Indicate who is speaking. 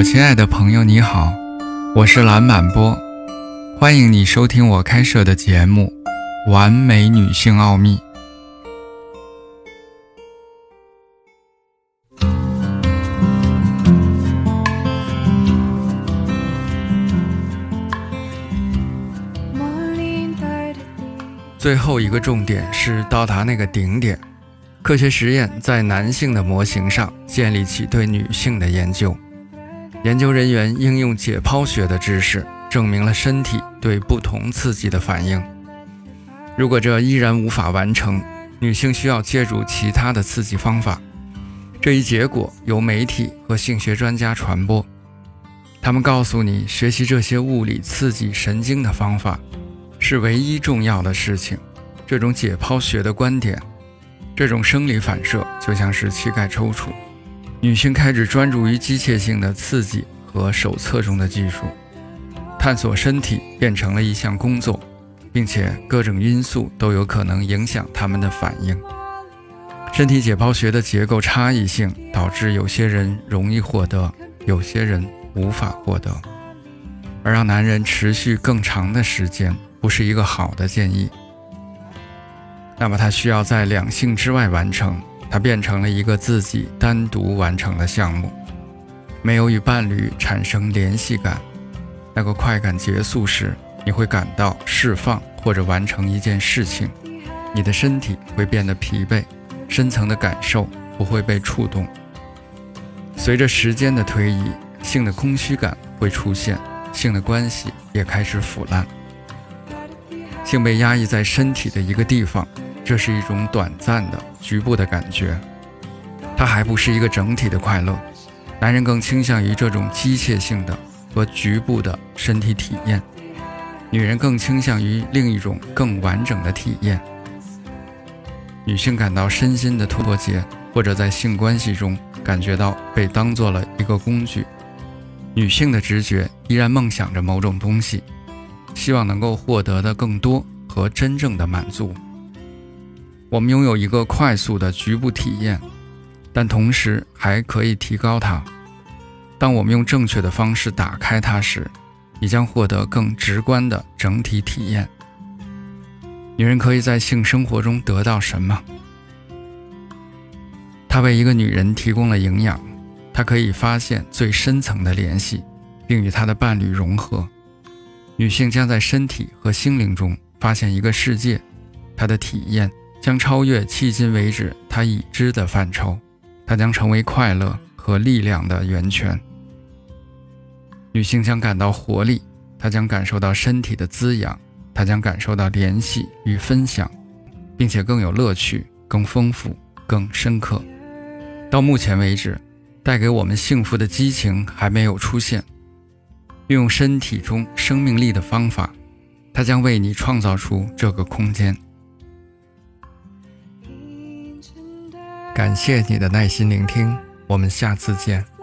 Speaker 1: 我亲爱的朋友，你好，我是蓝满波，欢迎你收听我开设的节目《完美女性奥秘》。最后一个重点是到达那个顶点。科学实验在男性的模型上建立起对女性的研究。研究人员应用解剖学的知识，证明了身体对不同刺激的反应。如果这依然无法完成，女性需要借助其他的刺激方法。这一结果由媒体和性学专家传播。他们告诉你，学习这些物理刺激神经的方法。是唯一重要的事情。这种解剖学的观点，这种生理反射就像是膝盖抽搐。女性开始专注于机械性的刺激和手册中的技术，探索身体变成了一项工作，并且各种因素都有可能影响他们的反应。身体解剖学的结构差异性导致有些人容易获得，有些人无法获得，而让男人持续更长的时间。不是一个好的建议。那么，他需要在两性之外完成，它变成了一个自己单独完成的项目，没有与伴侣产生联系感。那个快感结束时，你会感到释放或者完成一件事情，你的身体会变得疲惫，深层的感受不会被触动。随着时间的推移，性的空虚感会出现，性的关系也开始腐烂。性被压抑在身体的一个地方，这是一种短暂的、局部的感觉，它还不是一个整体的快乐。男人更倾向于这种机械性的和局部的身体体验，女人更倾向于另一种更完整的体验。女性感到身心的脱节，或者在性关系中感觉到被当做了一个工具。女性的直觉依然梦想着某种东西。希望能够获得的更多和真正的满足。我们拥有一个快速的局部体验，但同时还可以提高它。当我们用正确的方式打开它时，你将获得更直观的整体体验。女人可以在性生活中得到什么？它为一个女人提供了营养，她可以发现最深层的联系，并与她的伴侣融合。女性将在身体和心灵中发现一个世界，她的体验将超越迄今为止她已知的范畴，她将成为快乐和力量的源泉。女性将感到活力，她将感受到身体的滋养，她将感受到联系与分享，并且更有乐趣、更丰富、更深刻。到目前为止，带给我们幸福的激情还没有出现。运用身体中生命力的方法，它将为你创造出这个空间。感谢你的耐心聆听，我们下次见。